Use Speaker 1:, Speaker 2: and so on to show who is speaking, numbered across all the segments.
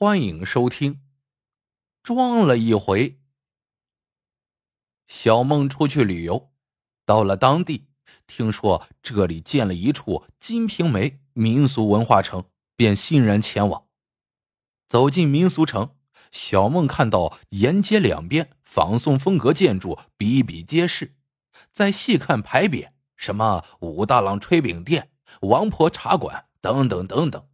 Speaker 1: 欢迎收听。装了一回，小梦出去旅游，到了当地，听说这里建了一处《金瓶梅》民俗文化城，便欣然前往。走进民俗城，小梦看到沿街两边仿宋风格建筑比比皆是，再细看牌匾，什么武大郎炊饼店、王婆茶馆等等等等。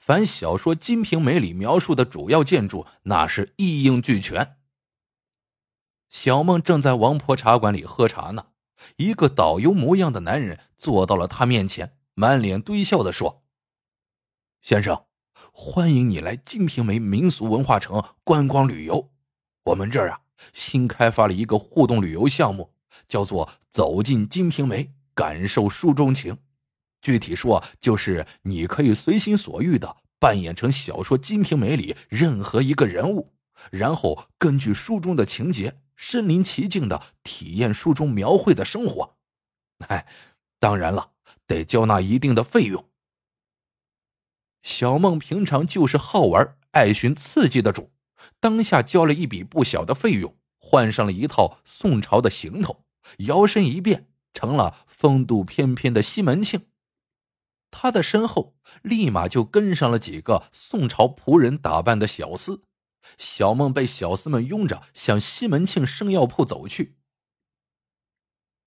Speaker 1: 凡小说《金瓶梅》里描述的主要建筑，那是一应俱全。小梦正在王婆茶馆里喝茶呢，一个导游模样的男人坐到了他面前，满脸堆笑的说：“先生，欢迎你来金瓶梅民俗文化城观光旅游。我们这儿啊，新开发了一个互动旅游项目，叫做‘走进金瓶梅，感受书中情’。”具体说，就是你可以随心所欲的扮演成小说《金瓶梅》里任何一个人物，然后根据书中的情节，身临其境的体验书中描绘的生活。哎，当然了，得交纳一定的费用。小梦平常就是好玩、爱寻刺激的主，当下交了一笔不小的费用，换上了一套宋朝的行头，摇身一变成了风度翩翩的西门庆。他的身后立马就跟上了几个宋朝仆人打扮的小厮，小梦被小厮们拥着向西门庆生药铺走去。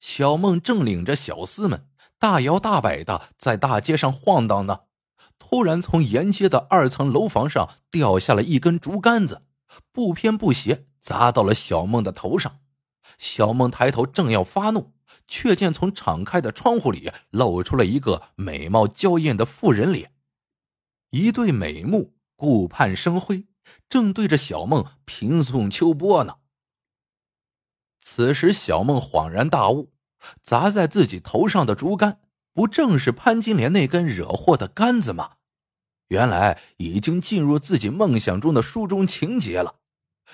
Speaker 1: 小梦正领着小厮们大摇大摆的在大街上晃荡呢，突然从沿街的二层楼房上掉下了一根竹竿子，不偏不斜砸到了小梦的头上。小梦抬头正要发怒。却见从敞开的窗户里露出了一个美貌娇艳的妇人脸，一对美目顾盼生辉，正对着小梦平送秋波呢。此时，小梦恍然大悟，砸在自己头上的竹竿，不正是潘金莲那根惹祸的杆子吗？原来已经进入自己梦想中的书中情节了。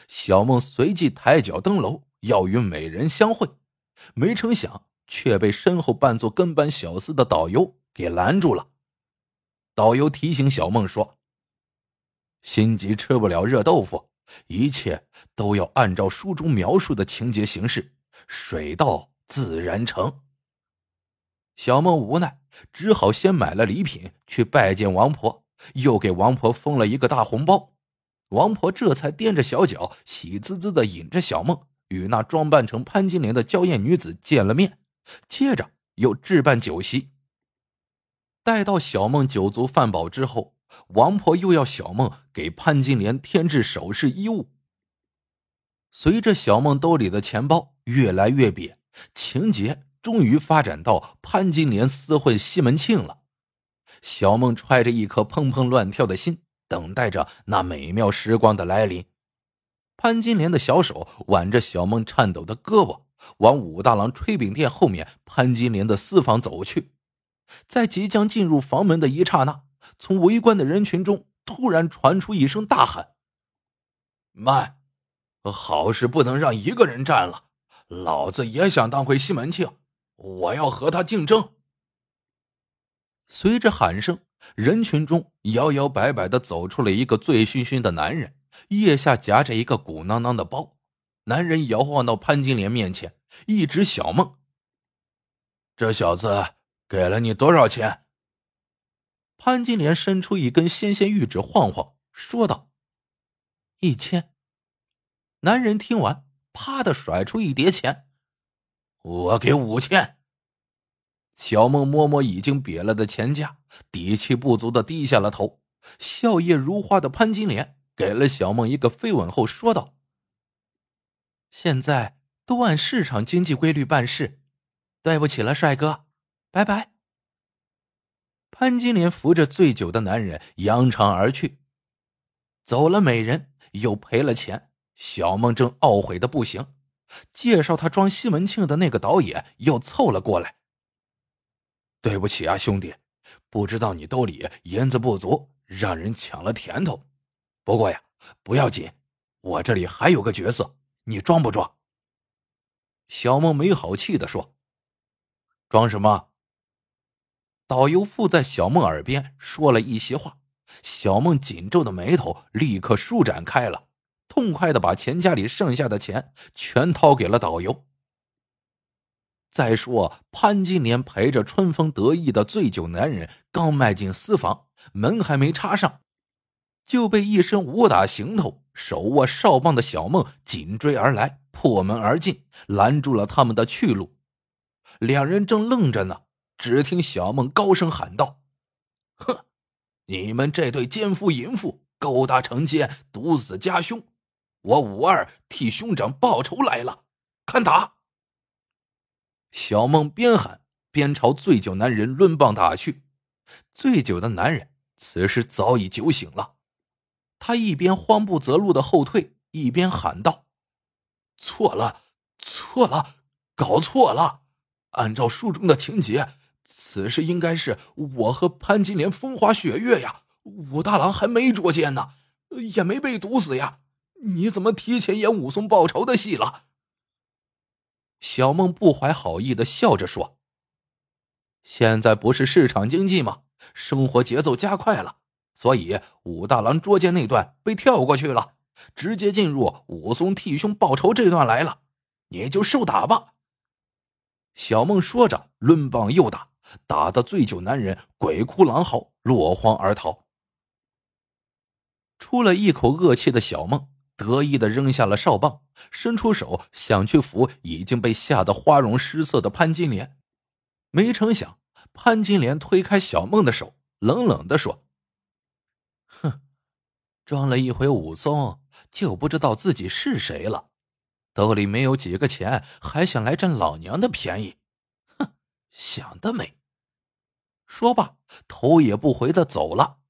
Speaker 1: 小梦随即抬脚登楼，要与美人相会。没成想，却被身后扮作跟班小厮的导游给拦住了。导游提醒小梦说：“心急吃不了热豆腐，一切都要按照书中描述的情节行事，水到自然成。”小梦无奈，只好先买了礼品去拜见王婆，又给王婆封了一个大红包。王婆这才踮着小脚，喜滋滋的引着小梦。与那装扮成潘金莲的娇艳女子见了面，接着又置办酒席。待到小梦酒足饭饱之后，王婆又要小梦给潘金莲添置首饰衣物。随着小梦兜里的钱包越来越瘪，情节终于发展到潘金莲私会西门庆了。小梦揣着一颗砰砰乱跳的心，等待着那美妙时光的来临。潘金莲的小手挽着小梦颤抖的胳膊，往武大郎炊饼店后面潘金莲的私房走去。在即将进入房门的一刹那，从围观的人群中突然传出一声大喊：“慢！好事不能让一个人占了，老子也想当回西门庆，我要和他竞争。”随着喊声，人群中摇摇摆摆的走出了一个醉醺醺的男人。腋下夹着一个鼓囊囊的包，男人摇晃到潘金莲面前，一指小梦：“这小子给了你多少钱？”潘金莲伸出一根纤纤玉指晃晃，说道：“一千。”男人听完，啪的甩出一叠钱：“我给五千。”小梦摸摸已经瘪了的钱夹，底气不足的低下了头。笑靥如花的潘金莲。给了小梦一个飞吻后，说道：“现在都按市场经济规律办事，对不起了，帅哥，拜拜。”潘金莲扶着醉酒的男人扬长而去，走了美人，又赔了钱。小梦正懊悔的不行，介绍他装西门庆的那个导演又凑了过来：“对不起啊，兄弟，不知道你兜里银子不足，让人抢了甜头。”不过呀，不要紧，我这里还有个角色，你装不装？小梦没好气的说：“装什么？”导游附在小梦耳边说了一席话，小梦紧皱的眉头立刻舒展开了，痛快的把钱夹里剩下的钱全掏给了导游。再说，潘金莲陪着春风得意的醉酒男人刚迈进私房，门还没插上，就被一身武打行头、手握哨棒的小梦紧追而来，破门而进，拦住了他们的去路。两人正愣着呢，只听小梦高声喊道：“哼，你们这对奸夫淫妇，勾搭成奸，毒死家兄，我武二替兄长报仇来了，看打！”小梦边喊边朝醉酒男人抡棒打去。醉酒的男人此时早已酒醒了，他一边慌不择路的后退，一边喊道：“错了，错了，搞错了！按照书中的情节，此事应该是我和潘金莲风花雪月呀，武大郎还没捉奸呢，也没被毒死呀，你怎么提前演武松报仇的戏了？”小梦不怀好意的笑着说：“现在不是市场经济吗？生活节奏加快了，所以武大郎捉奸那段被跳过去了，直接进入武松替兄报仇这段来了。你就受打吧。”小梦说着，抡棒又打，打得醉酒男人鬼哭狼嚎，落荒而逃。出了一口恶气的小梦。得意的扔下了哨棒，伸出手想去扶已经被吓得花容失色的潘金莲，没成想潘金莲推开小梦的手，冷冷的说：“哼，装了一回武松，就不知道自己是谁了。兜里没有几个钱，还想来占老娘的便宜？哼，想得美！”说罢，头也不回的走了。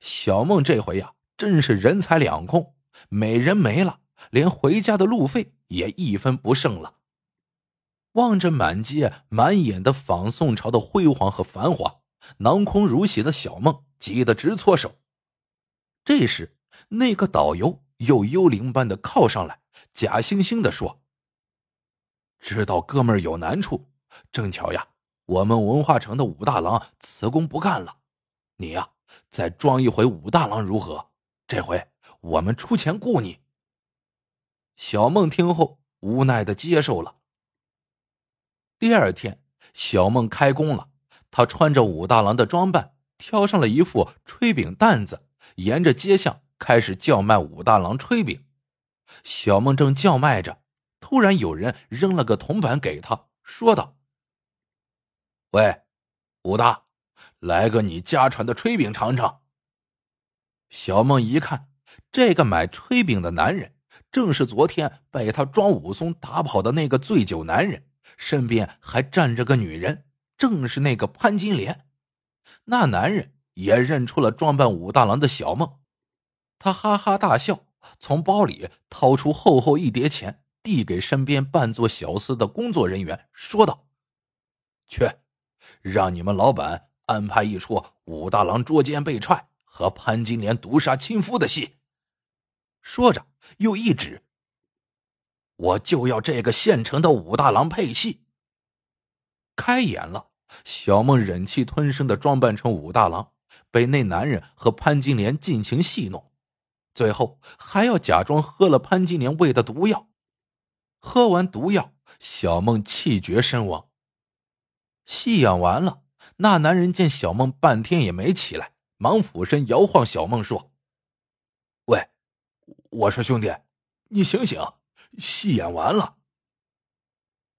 Speaker 1: 小梦这回呀，真是人财两空。美人没了，连回家的路费也一分不剩了。望着满街满眼的仿宋朝的辉煌和繁华，囊空如洗的小梦急得直搓手。这时，那个导游又幽灵般的靠上来，假惺惺的说：“知道哥们儿有难处，正巧呀，我们文化城的武大郎辞工不干了，你呀，再装一回武大郎如何？这回。”我们出钱雇你。小梦听后无奈的接受了。第二天，小梦开工了，她穿着武大郎的装扮，挑上了一副炊饼担子，沿着街巷开始叫卖武大郎炊饼。小梦正叫卖着，突然有人扔了个铜板给他，说道：“喂，武大，来个你家传的炊饼尝尝。”小梦一看。这个买炊饼的男人，正是昨天被他装武松打跑的那个醉酒男人，身边还站着个女人，正是那个潘金莲。那男人也认出了装扮武大郎的小梦，他哈哈大笑，从包里掏出厚厚一叠钱，递给身边扮作小厮的工作人员，说道：“去，让你们老板安排一出武大郎捉奸被踹和潘金莲毒杀亲夫的戏。”说着，又一指：“我就要这个现成的武大郎配戏。”开演了。小梦忍气吞声的装扮成武大郎，被那男人和潘金莲尽情戏弄，最后还要假装喝了潘金莲喂的毒药。喝完毒药，小梦气绝身亡。戏演完了，那男人见小梦半天也没起来，忙俯身摇晃小梦说。喂我说：“兄弟，你醒醒，戏演完了。”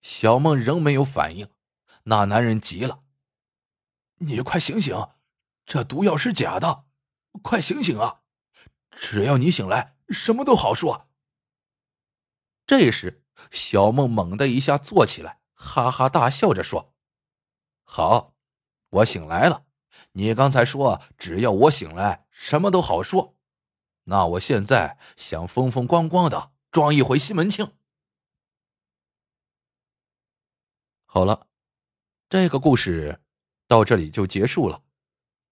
Speaker 1: 小梦仍没有反应，那男人急了：“你快醒醒，这毒药是假的，快醒醒啊！只要你醒来，什么都好说。”这时，小梦猛地一下坐起来，哈哈大笑着说：“好，我醒来了。你刚才说只要我醒来，什么都好说。”那我现在想风风光光的装一回西门庆。好了，这个故事到这里就结束了。